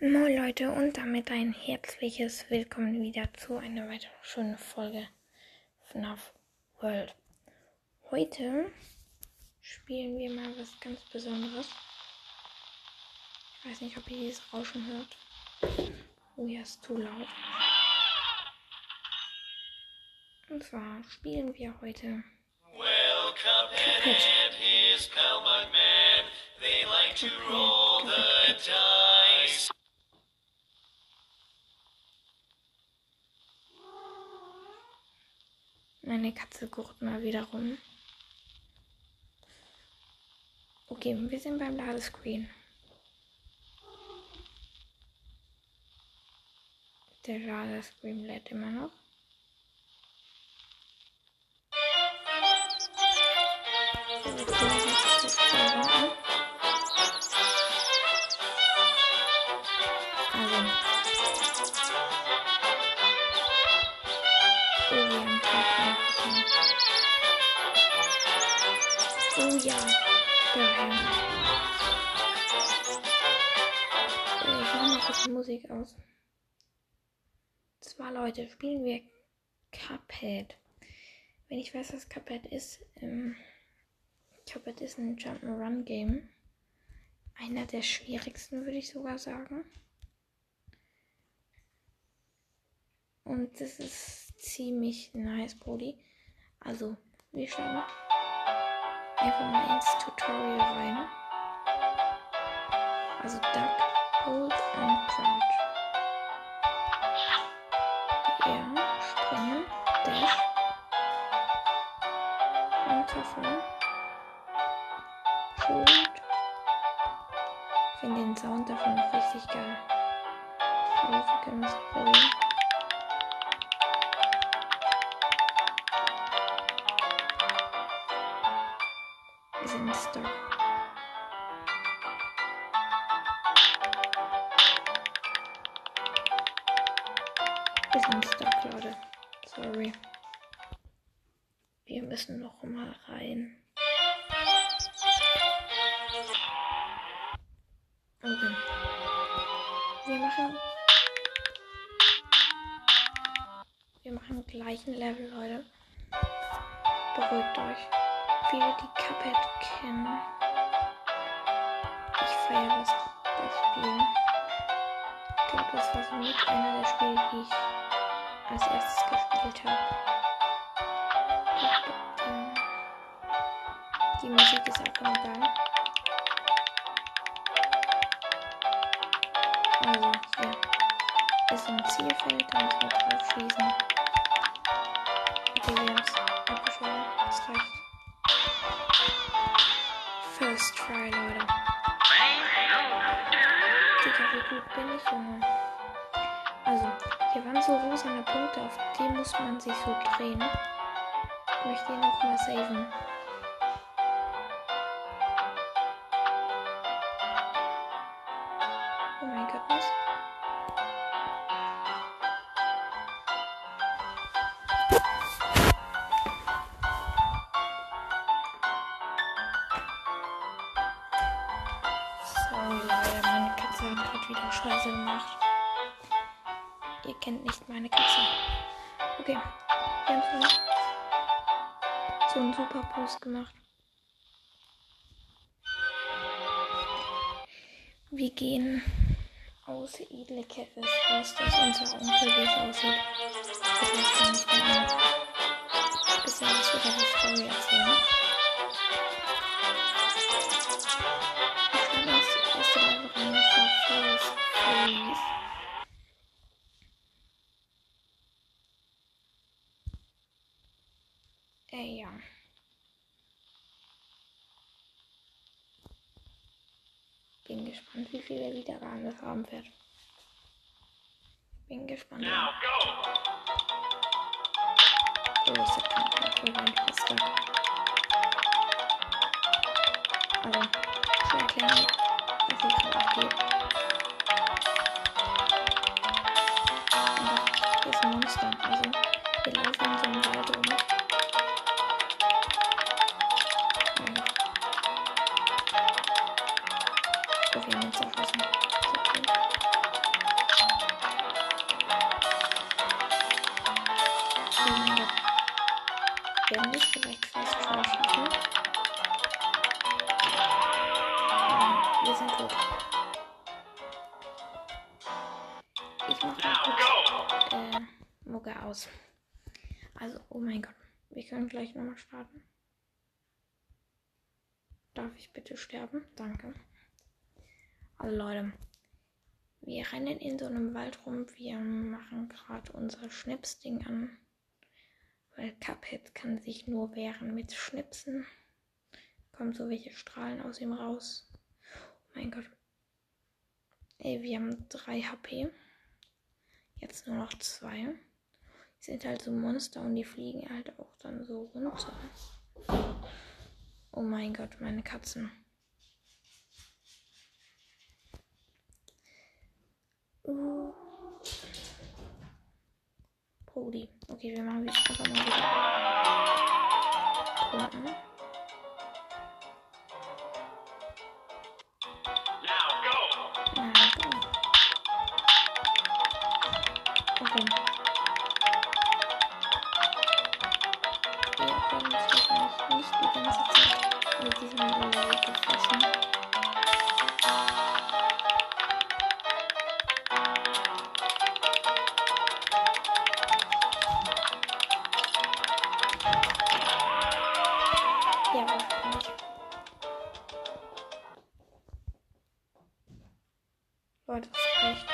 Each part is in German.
Moin Leute und damit ein herzliches Willkommen wieder zu einer weiteren schönen Folge FNAF World. Heute spielen wir mal was ganz Besonderes. Ich weiß nicht, ob ihr dieses Rauschen hört. Oh ja, ist zu laut. Und zwar spielen wir heute Cuphead and they like to roll the dice. Meine Katze guckt mal wieder rum. Okay, wir sind beim Ladescreen. Der Ladescreen lädt immer noch. Musik aus. Zwar Leute, spielen wir Cuphead. Wenn ich weiß, was Cuphead ist, ähm, Cuphead ist ein Jump'n'Run Game. Einer der schwierigsten, würde ich sogar sagen. Und das ist ziemlich nice, Brody. Also, wir schauen einfach mal ins Tutorial rein. Also Duck, Hold and Crouch. Ja, springen, Dash, runterfallen, Hold. Ich finde den Sound davon richtig geil. Aber wir können es probieren. Wir sind stuck. Müssen noch mal rein. Okay. Wir machen. Wir machen gleichen Level, Leute. Beruhigt euch. Viele, die Cuphead kennen. Ich feiere das, das Spiel. Ich glaube, das war so mit einer der Spiele, die ich als erstes gespielt habe. Musik ist auch immer geil. Also, hier ist ein Zielfeld, da müssen wir drauf schießen. Okay, haben es abgeschossen. Das reicht. First try, Leute. Digga, wie gut bin ich, Junge? Also, hier waren so rosane Punkte, auf die muss man sich so drehen. Ich möchte ihn noch mal saven. Gemacht. Wir gehen aus edle Kevis raus, dass unser Onkel wie aussieht. Das kann ich mal ein bisschen was über die Story erzählen. Ich habe das erste Level rein, das. Äh, ja. Bin gespannt, wie Wiedergaben das haben wird. Bin gespannt. Now go! Oh, ich hab keinen Control rein, fast da. Also, zu erklären, was hier gerade abgeht. Ich mach mal kurz äh, Mucke aus. Also, oh mein Gott. Wir können gleich nochmal starten. Darf ich bitte sterben? Danke. Also Leute, wir rennen in so einem Wald rum. Wir machen gerade unser Schnipsding an. Weil Cuphead kann sich nur wehren mit Schnipsen. Kommen so welche Strahlen aus ihm raus. Oh mein Gott. Ey, wir haben 3 HP. Jetzt nur noch 2. Die sind halt so Monster und die fliegen halt auch dann so runter. Oh mein Gott, meine Katzen. Uh. Brody. Okay, wir machen einfach mal wieder. Punkten. Leute, das reicht.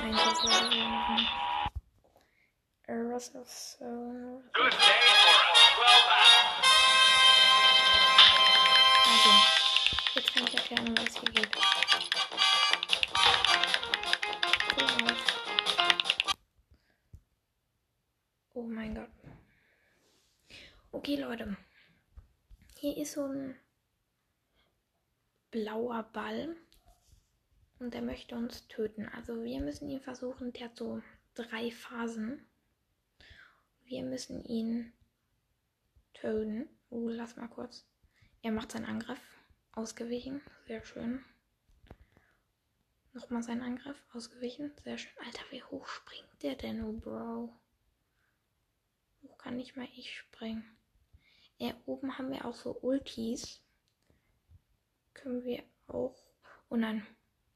Ein Level. Errors of Soul. Good day blauer Ball. Und der möchte uns töten. Also wir müssen ihn versuchen. Der hat so drei Phasen. Wir müssen ihn töten. Uh, lass mal kurz. Er macht seinen Angriff. Ausgewichen. Sehr schön. Nochmal seinen Angriff. Ausgewichen. Sehr schön. Alter, wie hoch springt der denn, oh Bro? Hoch kann nicht mal ich springen. Ja, oben haben wir auch so Ultis. Können wir auch. Oh nein.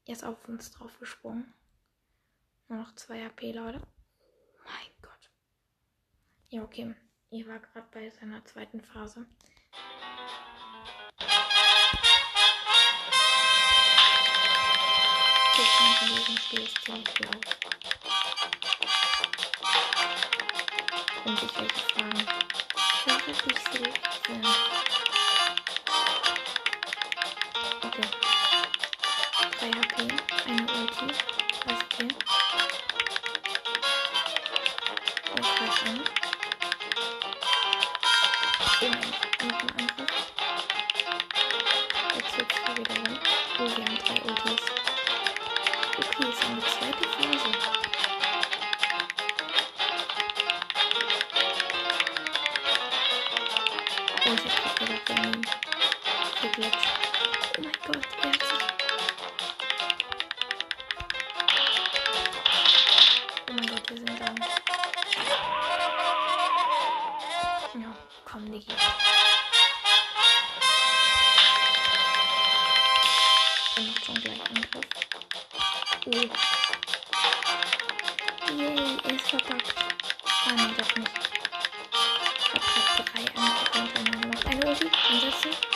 Er ist auf uns drauf gesprungen. Nur noch 2 HP, Leute. Mein Gott. Ja, okay. Ich war gerade bei seiner zweiten Phase. Kampf in diesem Spiel ist ziemlich blau. Und ich wollte fragen, Pixel sind? Oh mein Gott, er hat sich... Oh mein Gott, wir sind down. Ja, komm, Diggi. Er macht schon gleich Angriff. Oh. Yay, er ist verpackt. Ah, nein, doch nicht. Ich hab grad drei Angriffe hintereinander gemacht. Eine Ulti, einsetzen.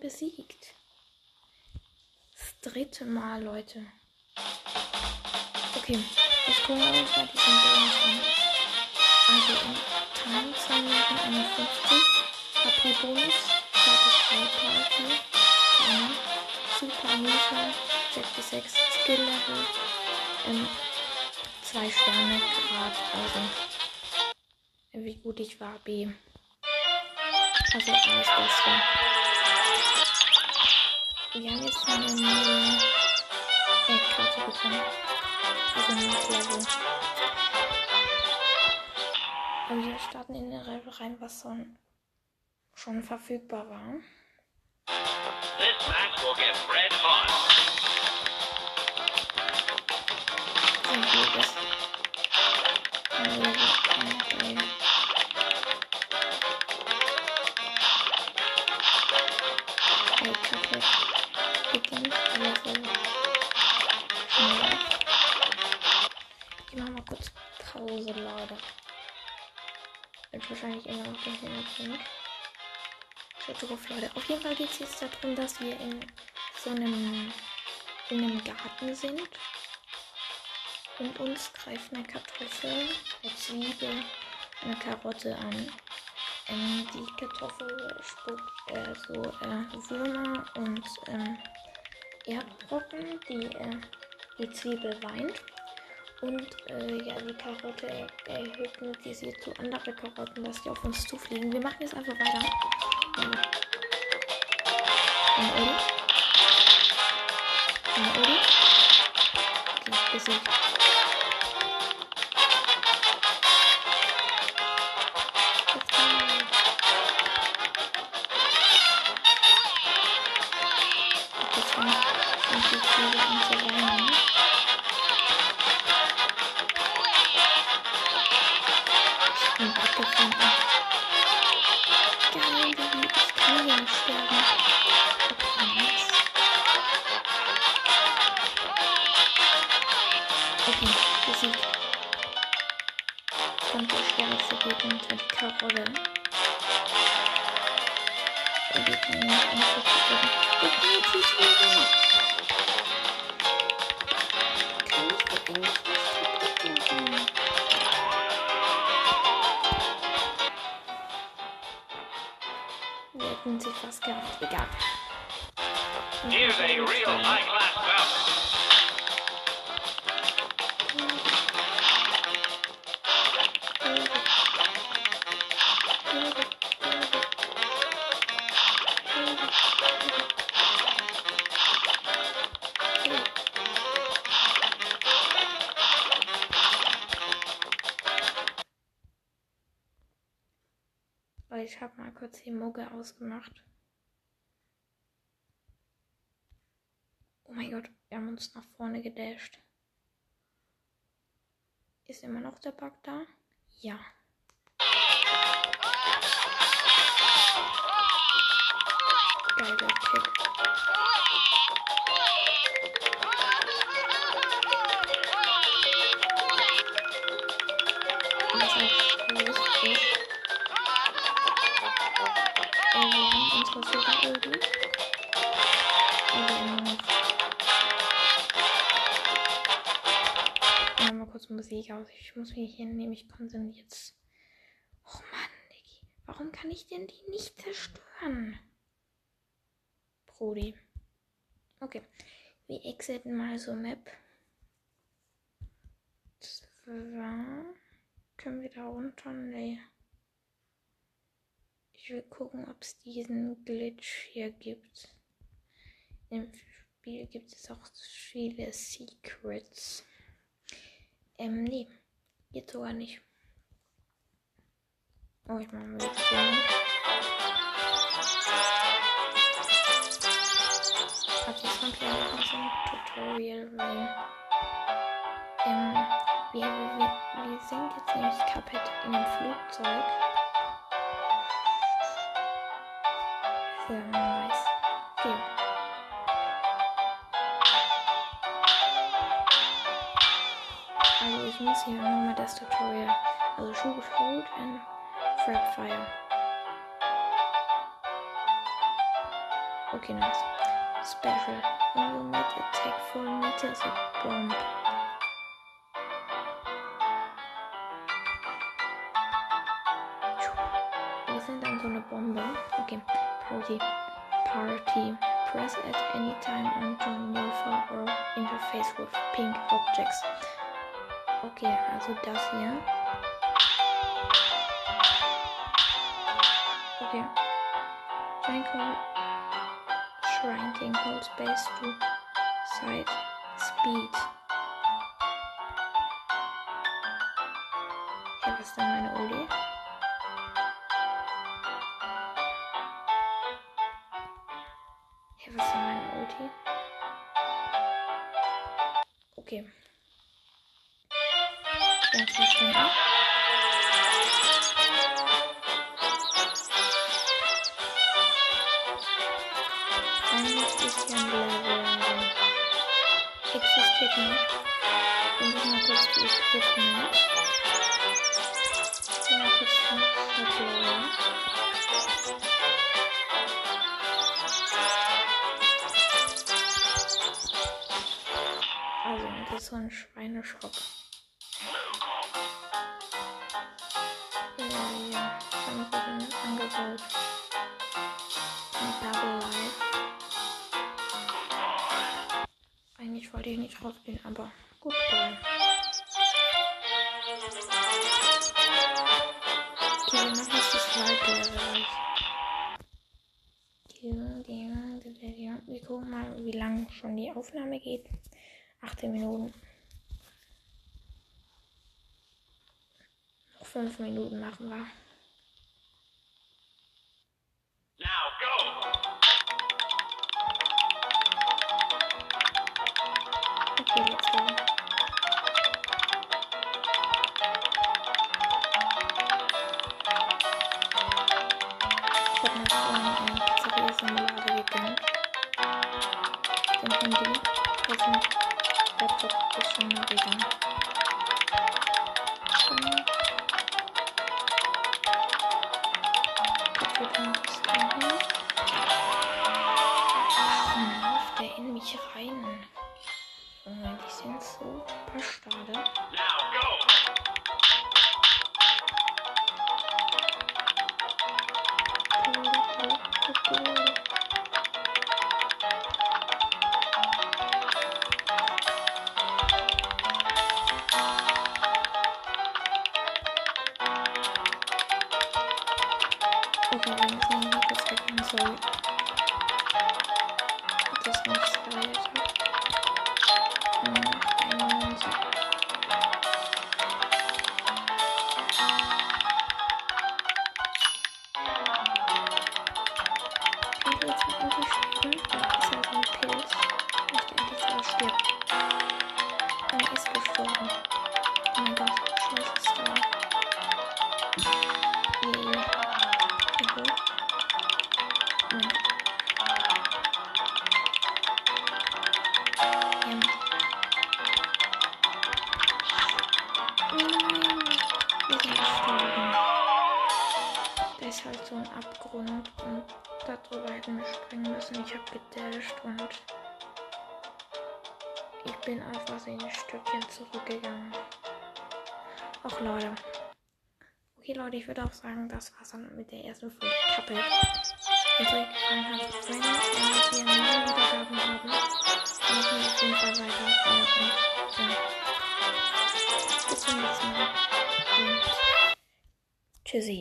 Besiegt. Das dritte Mal, Leute. Okay, jetzt gucken wir uns mal diesen Bonus an. Also in Time 2 Minuten 51, HP Bonus, 3 Party, eine Super Meter, 66 Skill Level, ähm, 2 Sterne Grad, also wie gut ich war, B. Also alles Beste. Wir haben jetzt eine neue äh, Karte bekommen. Also ein neues Level. Und wir starten in eine Level rein, was schon, schon verfügbar war. This match will get red hot. Noch im Hintergrund. Schaut drauf, Leute. Auf jeden Fall geht es jetzt darum, dass wir in so einem, in einem Garten sind. Und uns greift eine Kartoffel, eine Zwiebel, eine Karotte an. Ähm, die Kartoffel spuckt äh, so äh, Würmer und ähm, Erdbrocken. Die, äh, die Zwiebel weint. Und äh, ja, die Karotte äh, hypnotisiert so andere Karotten, dass die auf uns zufliegen. Wir machen jetzt einfach weiter. Eine Uli. Eine Uli. Okay, besiegt. Here's a real high-class bout. Aber ich habe mal kurz die Mucke ausgemacht. Mein Gott, wir haben uns nach vorne gedasht. Ist immer noch der Bug da? Ja. Geiler Kick. Musik aus. Ich muss mich hier nämlich konzentrieren. Oh Mann, Diggi. Warum kann ich denn die nicht zerstören? Brody. Okay. Wir exiten mal so Map. Zwar. Können wir da runter? Nee. Ich will gucken, ob es diesen Glitch hier gibt. Im Spiel gibt es auch viele Secrets. Ähm, nee. Jetzt sogar nicht. Oh, ich mache mal jetzt so. Also jetzt noch ein Tutorial rein. Ähm, wir, wir, wir sind jetzt nämlich Cuphead in einem Flugzeug. Sehr Also ich muss hier nochmal das Tutorial. Also shoot, hold and frap fire. Okay, nice. Special. When you make attack 4 meters a bomb. Sind dann so eine Bombe. Okay. Party. Party. Press at any time on to maneuver or interface with pink objects. Okay, also das hier. Okay. Janko shrinking hold space to side speed. Hey, was ist denn meine Uli? Nicht. Und ich mal kurz die Equipment. Mal kurz zum Supply. Also, das ist so ein Schweineshop. Eigentlich wollte ich nicht rausgehen, aber gut jetzt das Light-Level. Wir gucken mal, wie lang schon die Aufnahme geht. 18 Minuten. Noch 5 Minuten machen wir. Now go! Habe mir vorhin einen Pizzeria-Simulator gegönnt. Den Handy. Das sind Laptop ist schon mal ist dahin. Warum läuft der in mich rein? Okay, wir müssen so ein Abgrund und darüber hätten wir springen müssen. Ich hab gedasht und ich bin einfach ein Stückchen zurückgegangen. Och Leute. Okay Leute, ich würde auch sagen, das war's dann mit der ersten Folge Kappel. Wenn tschüssi.